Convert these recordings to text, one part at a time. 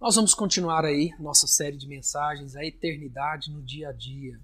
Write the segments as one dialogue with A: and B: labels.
A: Nós vamos continuar aí nossa série de mensagens, a eternidade no dia a dia.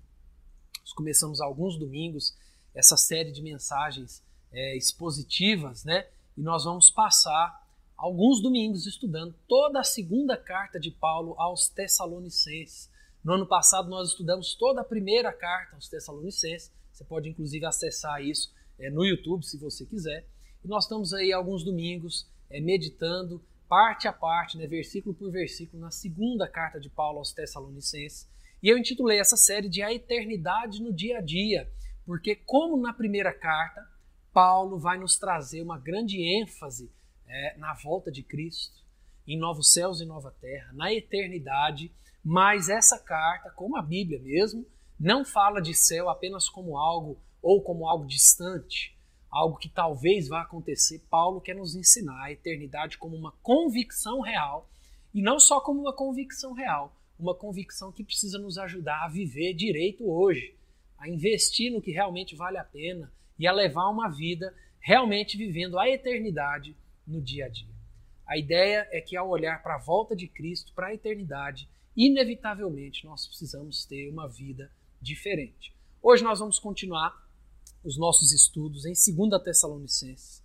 A: Nós começamos alguns domingos essa série de mensagens é, expositivas, né? E nós vamos passar alguns domingos estudando toda a segunda carta de Paulo aos Tessalonicenses. No ano passado nós estudamos toda a primeira carta aos Tessalonicenses. Você pode inclusive acessar isso é, no YouTube se você quiser. E nós estamos aí alguns domingos é, meditando parte a parte, né, versículo por versículo, na segunda carta de Paulo aos Tessalonicenses. E eu intitulei essa série de A Eternidade no Dia a Dia, porque, como na primeira carta, Paulo vai nos trazer uma grande ênfase é, na volta de Cristo, em novos céus e nova terra, na eternidade, mas essa carta, como a Bíblia mesmo, não fala de céu apenas como algo ou como algo distante, algo que talvez vá acontecer, Paulo quer nos ensinar a eternidade como uma convicção real e não só como uma convicção real, uma convicção que precisa nos ajudar a viver direito hoje, a investir no que realmente vale a pena e a levar uma vida realmente vivendo a eternidade no dia a dia. A ideia é que ao olhar para a volta de Cristo, para a eternidade, inevitavelmente nós precisamos ter uma vida diferente. Hoje nós vamos continuar os nossos estudos em 2 Tessalonicenses,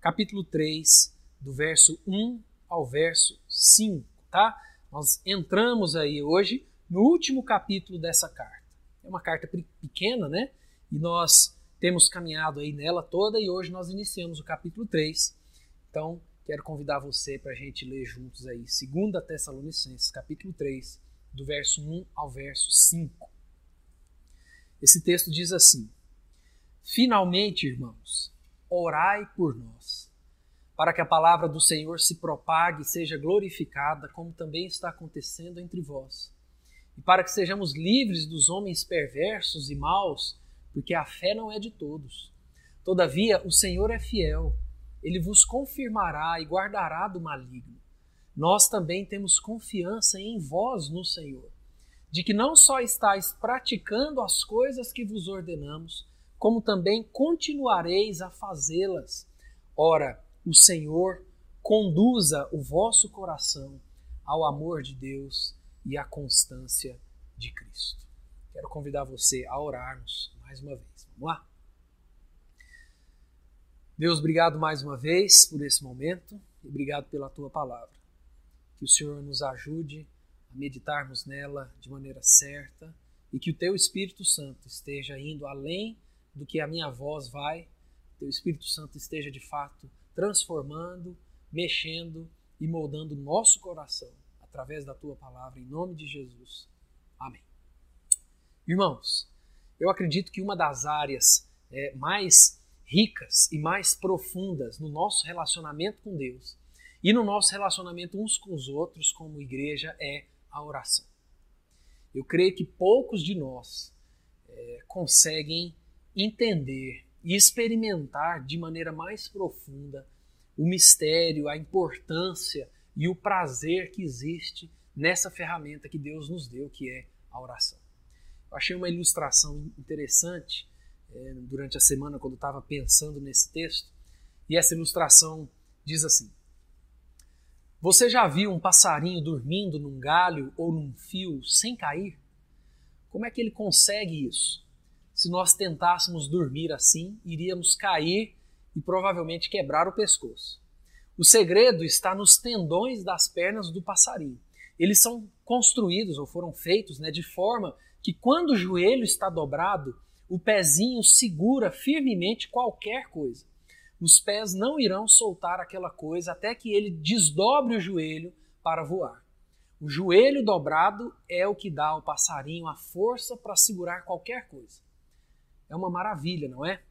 A: capítulo 3, do verso 1 ao verso 5, tá? Nós entramos aí hoje no último capítulo dessa carta. É uma carta pequena, né? E nós temos caminhado aí nela toda e hoje nós iniciamos o capítulo 3. Então, quero convidar você para a gente ler juntos aí 2 Tessalonicenses, capítulo 3, do verso 1 ao verso 5. Esse texto diz assim: Finalmente, irmãos, orai por nós, para que a palavra do Senhor se propague e seja glorificada, como também está acontecendo entre vós, e para que sejamos livres dos homens perversos e maus, porque a fé não é de todos. Todavia, o Senhor é fiel, ele vos confirmará e guardará do maligno. Nós também temos confiança em vós no Senhor, de que não só estáis praticando as coisas que vos ordenamos, como também continuareis a fazê-las. Ora, o Senhor conduza o vosso coração ao amor de Deus e à constância de Cristo. Quero convidar você a orarmos mais uma vez. Vamos lá? Deus, obrigado mais uma vez por esse momento e obrigado pela tua palavra. Que o Senhor nos ajude a meditarmos nela de maneira certa e que o teu Espírito Santo esteja indo além do que a minha voz vai, teu Espírito Santo esteja de fato transformando, mexendo e moldando nosso coração através da tua palavra, em nome de Jesus. Amém. Irmãos, eu acredito que uma das áreas é, mais ricas e mais profundas no nosso relacionamento com Deus e no nosso relacionamento uns com os outros como igreja é a oração. Eu creio que poucos de nós é, conseguem entender e experimentar de maneira mais profunda o mistério, a importância e o prazer que existe nessa ferramenta que Deus nos deu, que é a oração. Eu achei uma ilustração interessante é, durante a semana, quando estava pensando nesse texto, e essa ilustração diz assim: Você já viu um passarinho dormindo num galho ou num fio sem cair? Como é que ele consegue isso? Se nós tentássemos dormir assim, iríamos cair e provavelmente quebrar o pescoço. O segredo está nos tendões das pernas do passarinho. Eles são construídos ou foram feitos né, de forma que quando o joelho está dobrado, o pezinho segura firmemente qualquer coisa. Os pés não irão soltar aquela coisa até que ele desdobre o joelho para voar. O joelho dobrado é o que dá ao passarinho a força para segurar qualquer coisa. É uma maravilha, não é?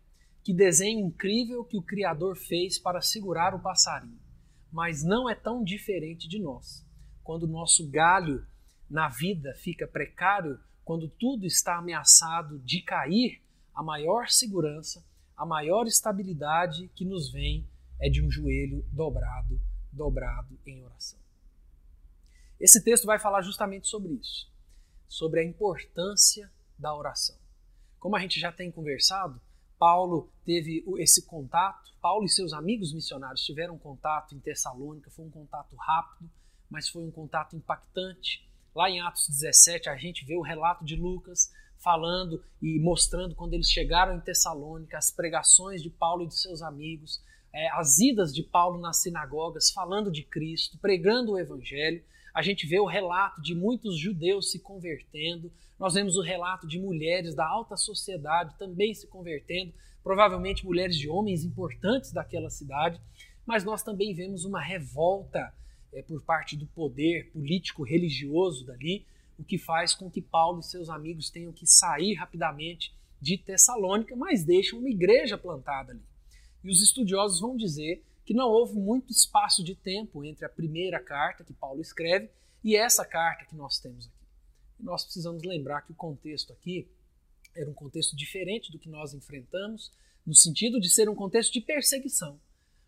A: Que desenho incrível que o Criador fez para segurar o passarinho. Mas não é tão diferente de nós. Quando o nosso galho na vida fica precário, quando tudo está ameaçado de cair, a maior segurança, a maior estabilidade que nos vem é de um joelho dobrado, dobrado em oração. Esse texto vai falar justamente sobre isso, sobre a importância da oração. Como a gente já tem conversado, Paulo teve esse contato, Paulo e seus amigos missionários tiveram contato em Tessalônica, foi um contato rápido, mas foi um contato impactante. Lá em Atos 17, a gente vê o relato de Lucas falando e mostrando quando eles chegaram em Tessalônica, as pregações de Paulo e de seus amigos, é, as idas de Paulo nas sinagogas, falando de Cristo, pregando o Evangelho. A gente vê o relato de muitos judeus se convertendo, nós vemos o relato de mulheres da alta sociedade também se convertendo, provavelmente mulheres de homens importantes daquela cidade, mas nós também vemos uma revolta é, por parte do poder político religioso dali, o que faz com que Paulo e seus amigos tenham que sair rapidamente de Tessalônica, mas deixam uma igreja plantada ali. E os estudiosos vão dizer que não houve muito espaço de tempo entre a primeira carta que Paulo escreve e essa carta que nós temos aqui. Nós precisamos lembrar que o contexto aqui era um contexto diferente do que nós enfrentamos, no sentido de ser um contexto de perseguição.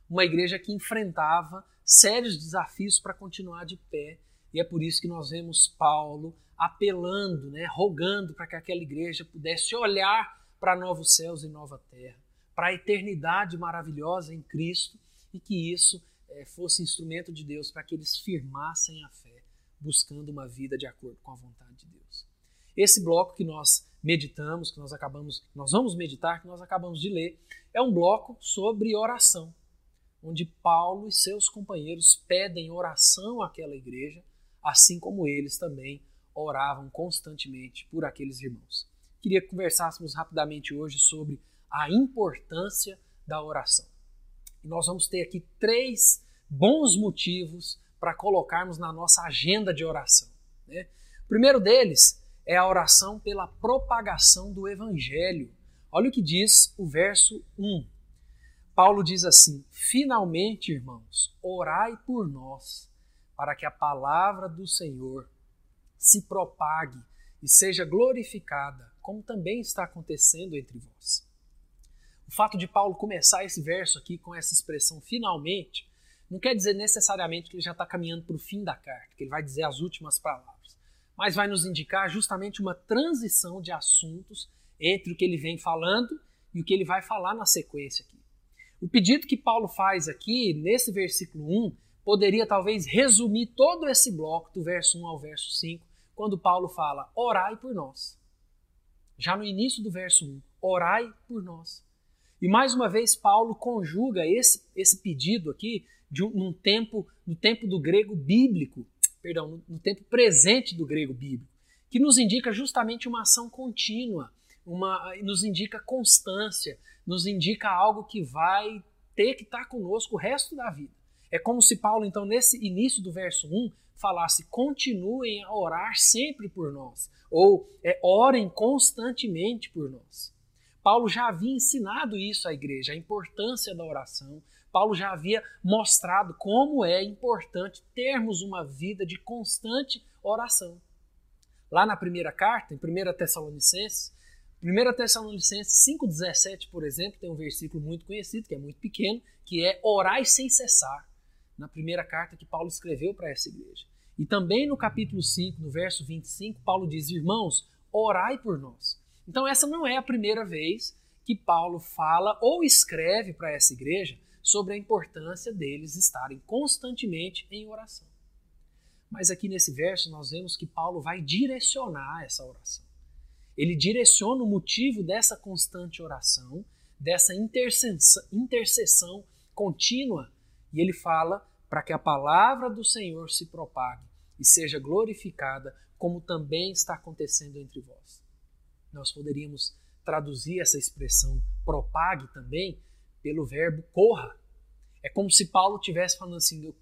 A: Uma igreja que enfrentava sérios desafios para continuar de pé, e é por isso que nós vemos Paulo apelando, né, rogando para que aquela igreja pudesse olhar para novos céus e nova terra, para a eternidade maravilhosa em Cristo, e que isso é, fosse instrumento de Deus para que eles firmassem a fé buscando uma vida de acordo com a vontade de Deus. Esse bloco que nós meditamos, que nós acabamos, nós vamos meditar, que nós acabamos de ler, é um bloco sobre oração, onde Paulo e seus companheiros pedem oração àquela igreja, assim como eles também oravam constantemente por aqueles irmãos. Queria que conversássemos rapidamente hoje sobre a importância da oração. Nós vamos ter aqui três bons motivos para colocarmos na nossa agenda de oração. Né? O primeiro deles é a oração pela propagação do Evangelho. Olha o que diz o verso 1. Paulo diz assim: Finalmente, irmãos, orai por nós, para que a palavra do Senhor se propague e seja glorificada, como também está acontecendo entre vós. O fato de Paulo começar esse verso aqui com essa expressão finalmente não quer dizer necessariamente que ele já está caminhando para o fim da carta, que ele vai dizer as últimas palavras, mas vai nos indicar justamente uma transição de assuntos entre o que ele vem falando e o que ele vai falar na sequência aqui. O pedido que Paulo faz aqui, nesse versículo 1, poderia talvez resumir todo esse bloco, do verso 1 ao verso 5, quando Paulo fala: orai por nós. Já no início do verso 1, orai por nós. E mais uma vez, Paulo conjuga esse, esse pedido aqui de um, tempo, no tempo do grego bíblico, perdão, no, no tempo presente do grego bíblico, que nos indica justamente uma ação contínua, uma, nos indica constância, nos indica algo que vai ter que estar conosco o resto da vida. É como se Paulo, então, nesse início do verso 1, falasse: continuem a orar sempre por nós, ou é, orem constantemente por nós. Paulo já havia ensinado isso à igreja, a importância da oração, Paulo já havia mostrado como é importante termos uma vida de constante oração. Lá na primeira carta, em 1 Tessalonicenses, 1 Tessalonicenses 5,17, por exemplo, tem um versículo muito conhecido, que é muito pequeno, que é orai sem cessar, na primeira carta que Paulo escreveu para essa igreja. E também no capítulo 5, no verso 25, Paulo diz: Irmãos, orai por nós. Então, essa não é a primeira vez que Paulo fala ou escreve para essa igreja sobre a importância deles estarem constantemente em oração. Mas aqui nesse verso nós vemos que Paulo vai direcionar essa oração. Ele direciona o motivo dessa constante oração, dessa intercessão, contínua, e ele fala para que a palavra do Senhor se propague e seja glorificada, como também está acontecendo entre vós. Nós poderíamos traduzir essa expressão propague também pelo verbo corra. É como se Paulo estivesse falando assim: eu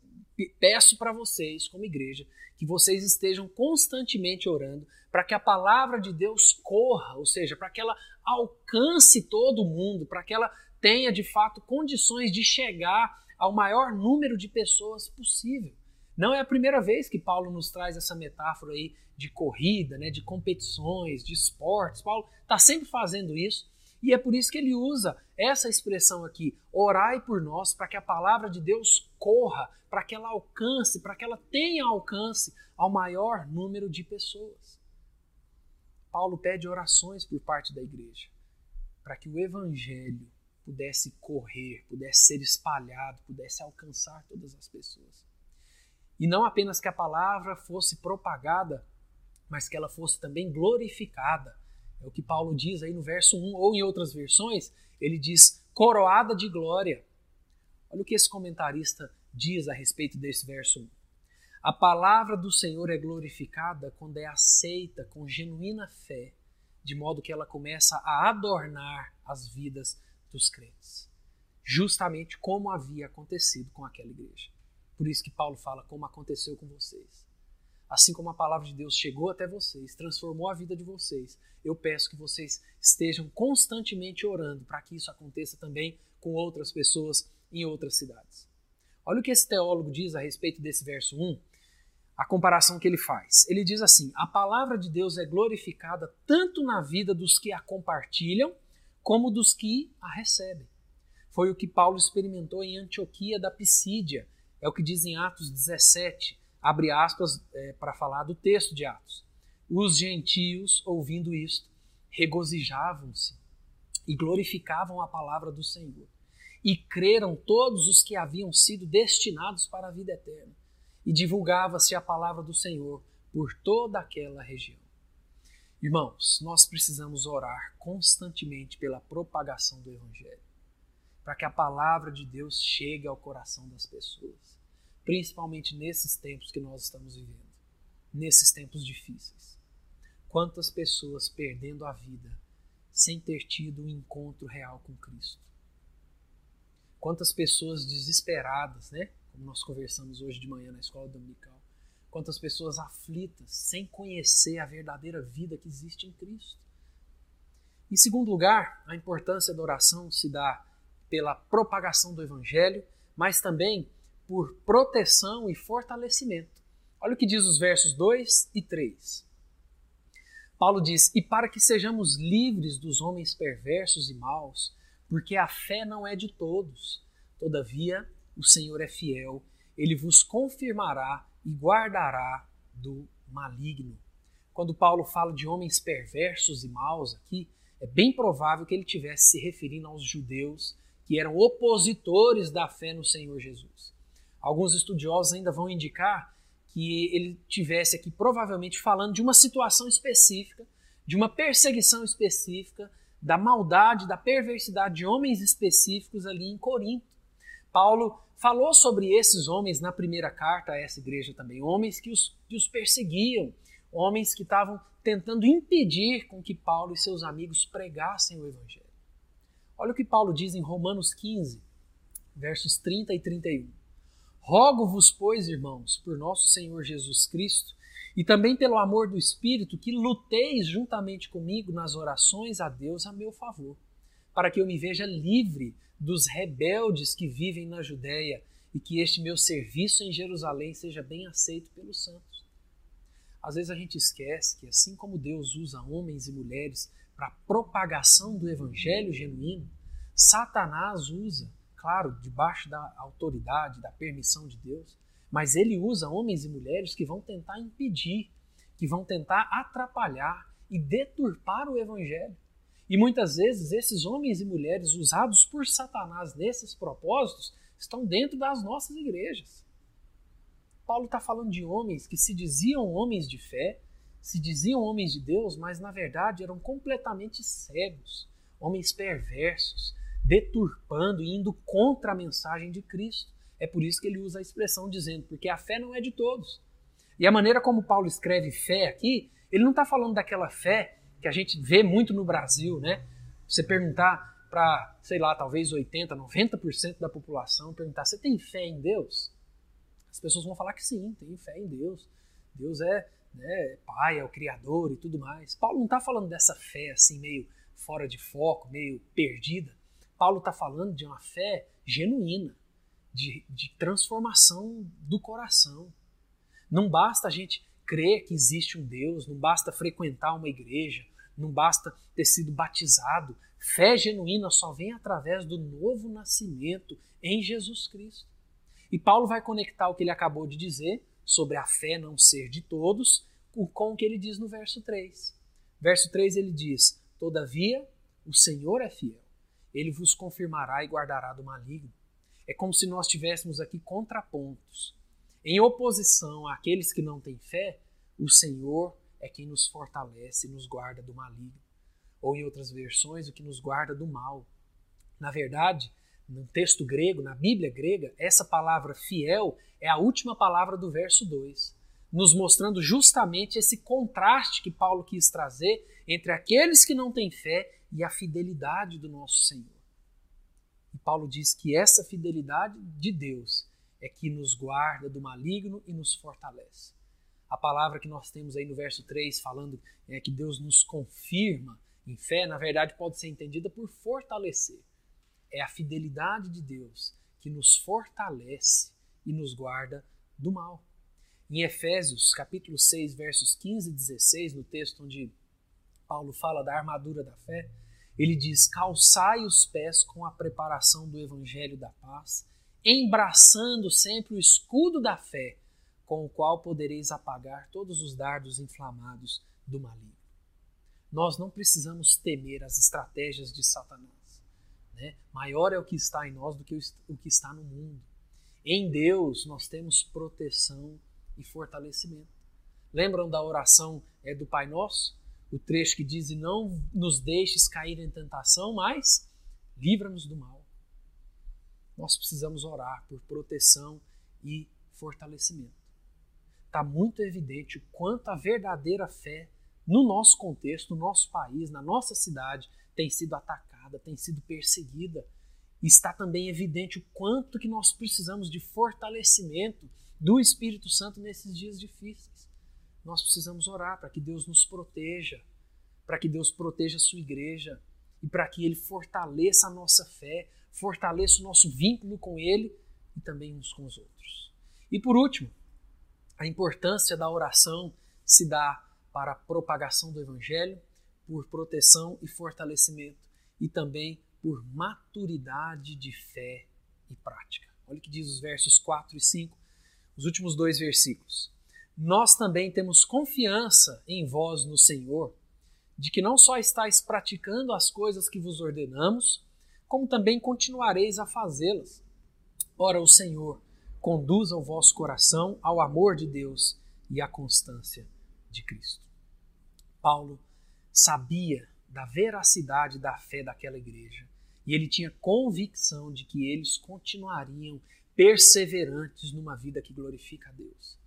A: peço para vocês, como igreja, que vocês estejam constantemente orando para que a palavra de Deus corra, ou seja, para que ela alcance todo mundo, para que ela tenha de fato condições de chegar ao maior número de pessoas possível. Não é a primeira vez que Paulo nos traz essa metáfora aí de corrida, né, de competições, de esportes. Paulo está sempre fazendo isso. E é por isso que ele usa essa expressão aqui: orai por nós, para que a palavra de Deus corra, para que ela alcance, para que ela tenha alcance ao maior número de pessoas. Paulo pede orações por parte da igreja, para que o evangelho pudesse correr, pudesse ser espalhado, pudesse alcançar todas as pessoas. E não apenas que a palavra fosse propagada, mas que ela fosse também glorificada. É o que Paulo diz aí no verso 1, ou em outras versões, ele diz coroada de glória. Olha o que esse comentarista diz a respeito desse verso 1. A palavra do Senhor é glorificada quando é aceita com genuína fé, de modo que ela começa a adornar as vidas dos crentes. Justamente como havia acontecido com aquela igreja. Por isso que Paulo fala como aconteceu com vocês. Assim como a palavra de Deus chegou até vocês, transformou a vida de vocês, eu peço que vocês estejam constantemente orando para que isso aconteça também com outras pessoas em outras cidades. Olha o que esse teólogo diz a respeito desse verso 1, a comparação que ele faz. Ele diz assim: a palavra de Deus é glorificada tanto na vida dos que a compartilham, como dos que a recebem. Foi o que Paulo experimentou em Antioquia da Pisídia, é o que diz em Atos 17, abre aspas é, para falar do texto de Atos. Os gentios, ouvindo isto, regozijavam-se e glorificavam a palavra do Senhor. E creram todos os que haviam sido destinados para a vida eterna. E divulgava-se a palavra do Senhor por toda aquela região. Irmãos, nós precisamos orar constantemente pela propagação do Evangelho, para que a palavra de Deus chegue ao coração das pessoas, principalmente nesses tempos que nós estamos vivendo, nesses tempos difíceis. Quantas pessoas perdendo a vida sem ter tido um encontro real com Cristo? Quantas pessoas desesperadas, né? Como nós conversamos hoje de manhã na escola dominical. Quantas pessoas aflitas sem conhecer a verdadeira vida que existe em Cristo. Em segundo lugar, a importância da oração se dá pela propagação do Evangelho, mas também por proteção e fortalecimento. Olha o que diz os versos 2 e 3. Paulo diz: E para que sejamos livres dos homens perversos e maus, porque a fé não é de todos. Todavia, o Senhor é fiel, ele vos confirmará e guardará do maligno. Quando Paulo fala de homens perversos e maus aqui, é bem provável que ele estivesse se referindo aos judeus que eram opositores da fé no Senhor Jesus. Alguns estudiosos ainda vão indicar que ele tivesse aqui provavelmente falando de uma situação específica, de uma perseguição específica, da maldade, da perversidade de homens específicos ali em Corinto. Paulo falou sobre esses homens na primeira carta a essa igreja também, homens que os, que os perseguiam, homens que estavam tentando impedir com que Paulo e seus amigos pregassem o evangelho. Olha o que Paulo diz em Romanos 15, versos 30 e 31. Rogo-vos, pois, irmãos, por nosso Senhor Jesus Cristo, e também pelo amor do Espírito, que luteis juntamente comigo nas orações a Deus a meu favor, para que eu me veja livre dos rebeldes que vivem na Judéia e que este meu serviço em Jerusalém seja bem aceito pelos santos. Às vezes a gente esquece que, assim como Deus usa homens e mulheres para a propagação do evangelho genuíno, Satanás usa claro, debaixo da autoridade, da permissão de Deus, mas ele usa homens e mulheres que vão tentar impedir, que vão tentar atrapalhar e deturpar o evangelho. E muitas vezes esses homens e mulheres usados por Satanás nesses propósitos estão dentro das nossas igrejas. Paulo está falando de homens que se diziam homens de fé, se diziam homens de Deus, mas na verdade eram completamente cegos, homens perversos, deturpando e indo contra a mensagem de Cristo. É por isso que ele usa a expressão dizendo, porque a fé não é de todos. E a maneira como Paulo escreve fé aqui, ele não está falando daquela fé que a gente vê muito no Brasil, né? Você perguntar para, sei lá, talvez 80, 90% da população, perguntar: você tem fé em Deus? As pessoas vão falar que sim, tem fé em Deus. Deus é né, pai, é o criador e tudo mais. Paulo não está falando dessa fé assim, meio fora de foco, meio perdida. Paulo está falando de uma fé genuína, de, de transformação do coração. Não basta a gente crer que existe um Deus, não basta frequentar uma igreja, não basta ter sido batizado. Fé genuína só vem através do novo nascimento em Jesus Cristo. E Paulo vai conectar o que ele acabou de dizer sobre a fé não ser de todos com o que ele diz no verso 3. Verso 3 ele diz: Todavia, o Senhor é fiel ele vos confirmará e guardará do maligno. É como se nós tivéssemos aqui contrapontos. em oposição àqueles que não têm fé, o Senhor é quem nos fortalece e nos guarda do maligno. Ou em outras versões, o que nos guarda do mal. Na verdade, no texto grego, na Bíblia grega, essa palavra fiel é a última palavra do verso 2, nos mostrando justamente esse contraste que Paulo quis trazer entre aqueles que não têm fé e a fidelidade do nosso Senhor. E Paulo diz que essa fidelidade de Deus é que nos guarda do maligno e nos fortalece. A palavra que nós temos aí no verso 3 falando é que Deus nos confirma em fé, na verdade pode ser entendida por fortalecer. É a fidelidade de Deus que nos fortalece e nos guarda do mal. Em Efésios, capítulo 6, versos 15 e 16, no texto onde Paulo fala da armadura da fé, ele diz: Calçai os pés com a preparação do evangelho da paz, embraçando sempre o escudo da fé, com o qual podereis apagar todos os dardos inflamados do maligno. Nós não precisamos temer as estratégias de Satanás. Né? Maior é o que está em nós do que o que está no mundo. Em Deus nós temos proteção e fortalecimento. Lembram da oração é, do Pai Nosso? O trecho que diz: não nos deixes cair em tentação, mas livra-nos do mal. Nós precisamos orar por proteção e fortalecimento. Está muito evidente o quanto a verdadeira fé no nosso contexto, no nosso país, na nossa cidade, tem sido atacada, tem sido perseguida está também evidente o quanto que nós precisamos de fortalecimento do Espírito Santo nesses dias difíceis. Nós precisamos orar para que Deus nos proteja, para que Deus proteja a sua igreja e para que Ele fortaleça a nossa fé, fortaleça o nosso vínculo com Ele e também uns com os outros. E por último, a importância da oração se dá para a propagação do Evangelho, por proteção e fortalecimento, e também por maturidade de fé e prática. Olha o que diz os versos 4 e 5, os últimos dois versículos. Nós também temos confiança em vós no Senhor, de que não só estáis praticando as coisas que vos ordenamos, como também continuareis a fazê-las. Ora, o Senhor conduza o vosso coração ao amor de Deus e à constância de Cristo. Paulo sabia da veracidade da fé daquela igreja e ele tinha convicção de que eles continuariam perseverantes numa vida que glorifica a Deus.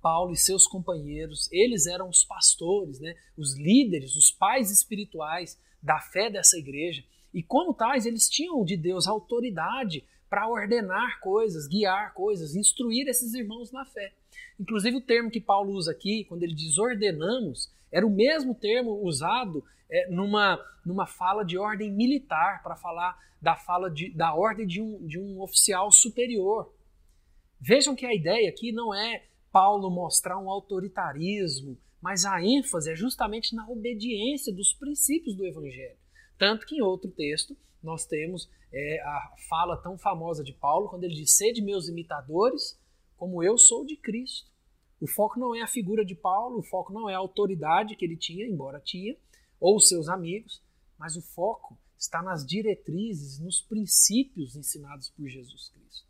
A: Paulo e seus companheiros, eles eram os pastores, né? os líderes, os pais espirituais da fé dessa igreja. E como tais, eles tinham de Deus autoridade para ordenar coisas, guiar coisas, instruir esses irmãos na fé. Inclusive o termo que Paulo usa aqui, quando ele diz ordenamos, era o mesmo termo usado é, numa, numa fala de ordem militar, para falar da fala de, da ordem de um, de um oficial superior. Vejam que a ideia aqui não é Paulo mostrar um autoritarismo, mas a ênfase é justamente na obediência dos princípios do Evangelho. Tanto que em outro texto nós temos é, a fala tão famosa de Paulo, quando ele diz: Sede meus imitadores, como eu sou de Cristo. O foco não é a figura de Paulo, o foco não é a autoridade que ele tinha, embora tinha, ou seus amigos, mas o foco está nas diretrizes, nos princípios ensinados por Jesus Cristo.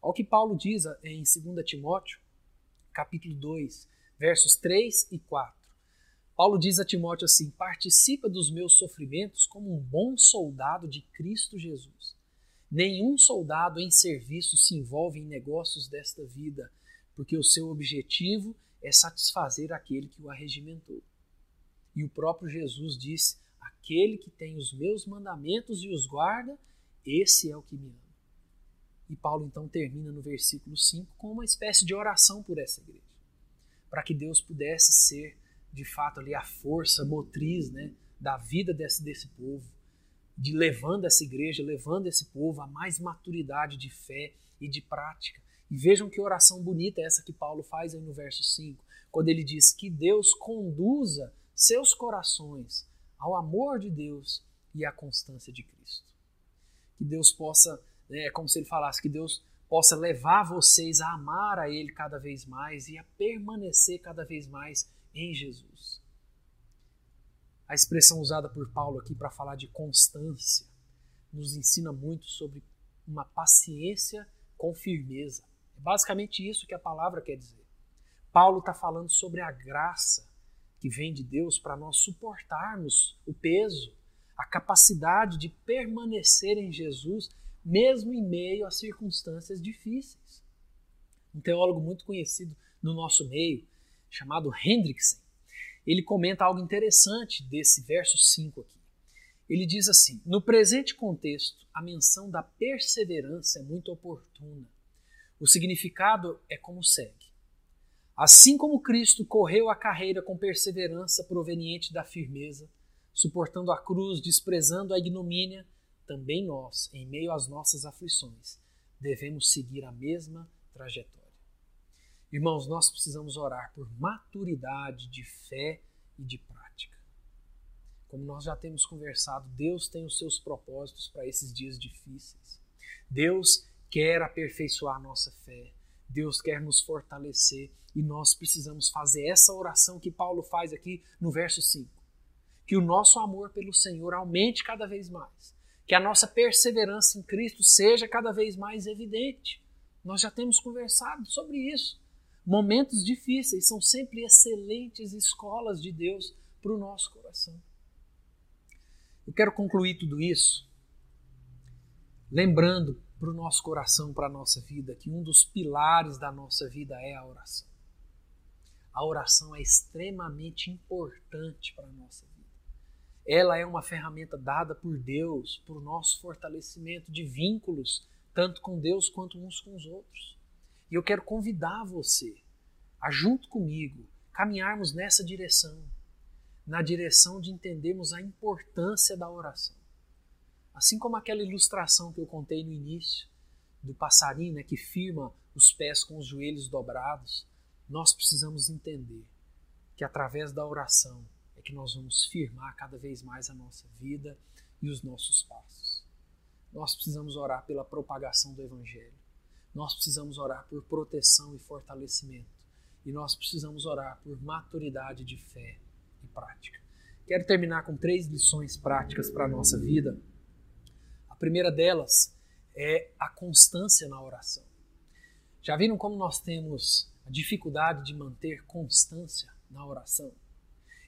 A: Olha o que Paulo diz em 2 Timóteo, capítulo 2, versos 3 e 4. Paulo diz a Timóteo assim: Participa dos meus sofrimentos como um bom soldado de Cristo Jesus. Nenhum soldado em serviço se envolve em negócios desta vida, porque o seu objetivo é satisfazer aquele que o arregimentou. E o próprio Jesus disse: Aquele que tem os meus mandamentos e os guarda, esse é o que me ama. E Paulo então termina no versículo 5 com uma espécie de oração por essa igreja, para que Deus pudesse ser de fato ali a força motriz né, da vida desse, desse povo, de levando essa igreja, levando esse povo a mais maturidade de fé e de prática. E vejam que oração bonita é essa que Paulo faz aí no verso 5, quando ele diz que Deus conduza seus corações ao amor de Deus e à constância de Cristo. Que Deus possa, né, é como se ele falasse, que Deus possa levar vocês a amar a Ele cada vez mais e a permanecer cada vez mais em Jesus. A expressão usada por Paulo aqui para falar de constância nos ensina muito sobre uma paciência com firmeza. É basicamente isso que a palavra quer dizer. Paulo está falando sobre a graça que vem de Deus para nós suportarmos o peso, a capacidade de permanecer em Jesus, mesmo em meio a circunstâncias difíceis. Um teólogo muito conhecido no nosso meio, chamado Hendrickson, ele comenta algo interessante desse verso 5 aqui. Ele diz assim: No presente contexto, a menção da perseverança é muito oportuna. O significado é como segue: Assim como Cristo correu a carreira com perseverança proveniente da firmeza, suportando a cruz, desprezando a ignomínia, também nós, em meio às nossas aflições, devemos seguir a mesma trajetória. Irmãos, nós precisamos orar por maturidade de fé e de prática. Como nós já temos conversado, Deus tem os seus propósitos para esses dias difíceis. Deus quer aperfeiçoar a nossa fé. Deus quer nos fortalecer e nós precisamos fazer essa oração que Paulo faz aqui no verso 5. Que o nosso amor pelo Senhor aumente cada vez mais. Que a nossa perseverança em Cristo seja cada vez mais evidente. Nós já temos conversado sobre isso. Momentos difíceis são sempre excelentes escolas de Deus para o nosso coração. Eu quero concluir tudo isso lembrando para o nosso coração, para a nossa vida, que um dos pilares da nossa vida é a oração a oração é extremamente importante para a nossa vida. Ela é uma ferramenta dada por Deus para o nosso fortalecimento de vínculos, tanto com Deus quanto uns com os outros. E eu quero convidar você a, junto comigo, caminharmos nessa direção na direção de entendermos a importância da oração. Assim como aquela ilustração que eu contei no início, do passarinho né, que firma os pés com os joelhos dobrados, nós precisamos entender que através da oração é que nós vamos firmar cada vez mais a nossa vida e os nossos passos. Nós precisamos orar pela propagação do Evangelho. Nós precisamos orar por proteção e fortalecimento. E nós precisamos orar por maturidade de fé e prática. Quero terminar com três lições práticas para a nossa vida. Primeira delas é a constância na oração. Já viram como nós temos a dificuldade de manter constância na oração.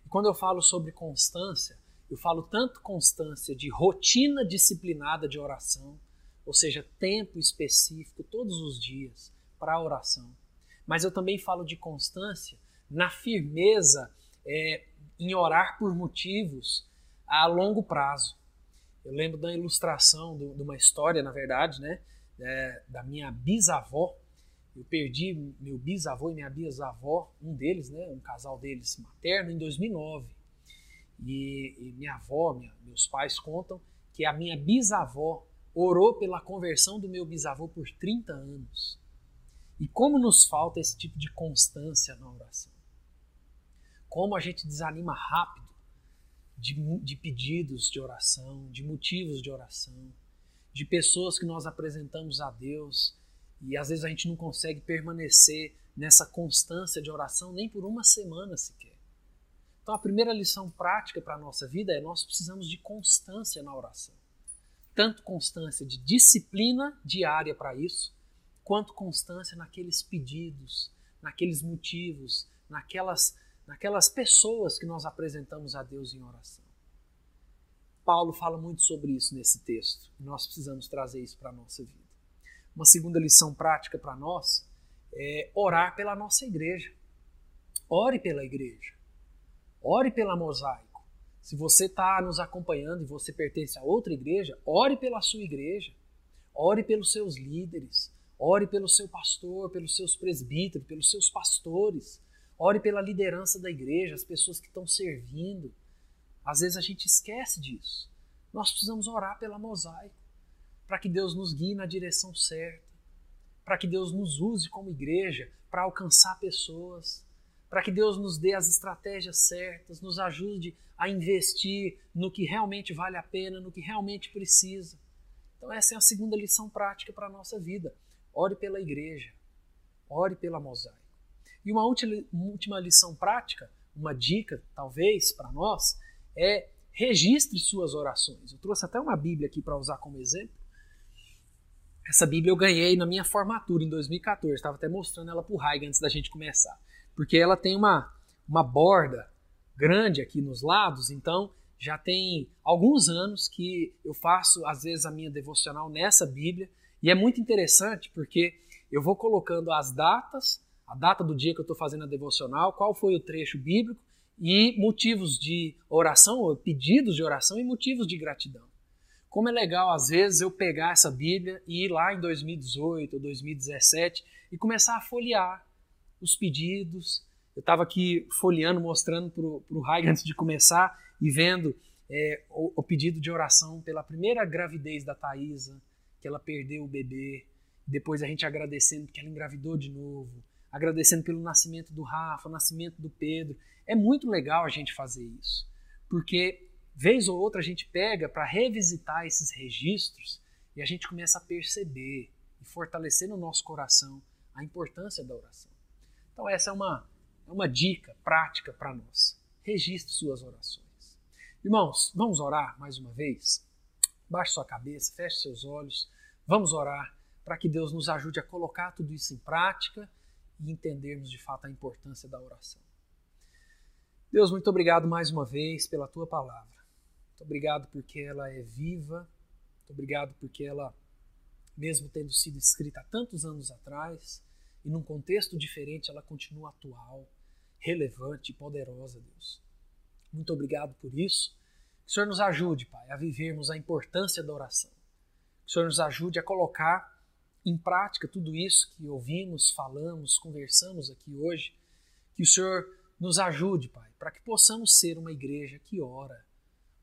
A: E quando eu falo sobre constância, eu falo tanto constância de rotina disciplinada de oração, ou seja, tempo específico todos os dias para a oração, mas eu também falo de constância na firmeza é, em orar por motivos a longo prazo. Eu lembro da ilustração de uma história, na verdade, né, é, da minha bisavó, eu perdi meu bisavô e minha bisavó, um deles, né, um casal deles materno, em 2009. E, e minha avó, minha, meus pais contam que a minha bisavó orou pela conversão do meu bisavô por 30 anos. E como nos falta esse tipo de constância na oração. Como a gente desanima rápido de, de pedidos de oração, de motivos de oração, de pessoas que nós apresentamos a Deus e às vezes a gente não consegue permanecer nessa constância de oração nem por uma semana sequer. Então a primeira lição prática para a nossa vida é nós precisamos de constância na oração. Tanto constância de disciplina diária para isso, quanto constância naqueles pedidos, naqueles motivos, naquelas, naquelas pessoas que nós apresentamos a Deus em oração. Paulo fala muito sobre isso nesse texto nós precisamos trazer isso para a nossa vida uma segunda lição prática para nós é orar pela nossa igreja. Ore pela igreja. Ore pela mosaico. Se você está nos acompanhando e você pertence a outra igreja, ore pela sua igreja. Ore pelos seus líderes. Ore pelo seu pastor, pelos seus presbíteros, pelos seus pastores. Ore pela liderança da igreja, as pessoas que estão servindo. Às vezes a gente esquece disso. Nós precisamos orar pela mosaico para que Deus nos guie na direção certa, para que Deus nos use como igreja para alcançar pessoas, para que Deus nos dê as estratégias certas, nos ajude a investir no que realmente vale a pena, no que realmente precisa. Então, essa é a segunda lição prática para a nossa vida. Ore pela igreja, ore pela mosaico. E uma última lição prática, uma dica, talvez, para nós, é registre suas orações. Eu trouxe até uma Bíblia aqui para usar como exemplo. essa Bíblia eu ganhei na minha formatura em 2014. Estava até mostrando ela para o Raig antes da gente começar. Porque ela tem uma, uma borda grande aqui nos lados, então já tem alguns anos que eu faço, às vezes, a minha devocional nessa Bíblia. E é muito interessante porque eu vou colocando as datas, a data do dia que eu estou fazendo a devocional, qual foi o trecho bíblico e motivos de oração, pedidos de oração e motivos de gratidão. Como é legal, às vezes, eu pegar essa Bíblia e ir lá em 2018 ou 2017 e começar a folhear os pedidos. Eu estava aqui folheando, mostrando para o Raig antes de começar e vendo é, o, o, pedido de oração pela primeira gravidez da Thaisa, que ela perdeu o bebê, depois a gente agradecendo que ela engravidou de novo, agradecendo pelo nascimento do Rafa, nascimento do Pedro. É muito legal a gente fazer isso, porque vez ou outra a gente pega para revisitar esses registros e a gente começa a perceber e fortalecer no nosso coração a importância da oração. Então essa é uma, é uma dica prática para nós. Registre suas orações. Irmãos, vamos orar mais uma vez? Baixe sua cabeça, feche seus olhos. Vamos orar para que Deus nos ajude a colocar tudo isso em prática e entendermos de fato a importância da oração. Deus, muito obrigado mais uma vez pela tua palavra. Muito obrigado porque ela é viva. Muito obrigado porque ela, mesmo tendo sido escrita há tantos anos atrás, e num contexto diferente, ela continua atual, relevante e poderosa, Deus. Muito obrigado por isso. Que o Senhor nos ajude, Pai, a vivermos a importância da oração. Que o Senhor nos ajude a colocar em prática tudo isso que ouvimos, falamos, conversamos aqui hoje. Que o Senhor nos ajude, Pai, para que possamos ser uma igreja que ora,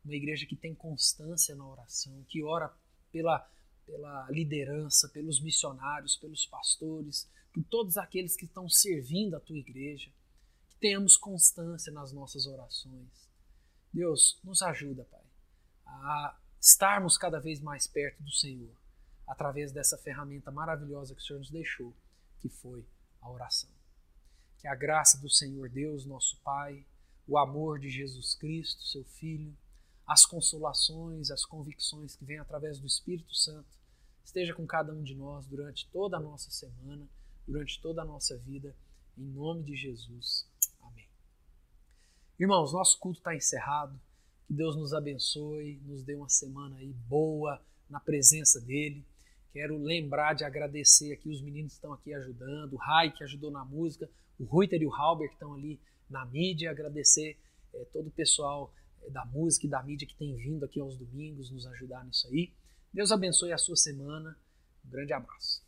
A: uma igreja que tem constância na oração, que ora pela, pela liderança, pelos missionários, pelos pastores, por todos aqueles que estão servindo a tua igreja tenhamos constância nas nossas orações. Deus, nos ajuda, Pai, a estarmos cada vez mais perto do Senhor, através dessa ferramenta maravilhosa que o Senhor nos deixou, que foi a oração. Que a graça do Senhor Deus, nosso Pai, o amor de Jesus Cristo, seu Filho, as consolações, as convicções que vêm através do Espírito Santo, esteja com cada um de nós durante toda a nossa semana, durante toda a nossa vida, em nome de Jesus. Irmãos, nosso culto está encerrado. Que Deus nos abençoe, nos dê uma semana aí boa na presença dele. Quero lembrar de agradecer aqui os meninos que estão aqui ajudando, o Rai que ajudou na música, o Ruiter e o Halber que estão ali na mídia, agradecer é, todo o pessoal é, da música e da mídia que tem vindo aqui aos domingos nos ajudar nisso aí. Deus abençoe a sua semana. Um grande abraço.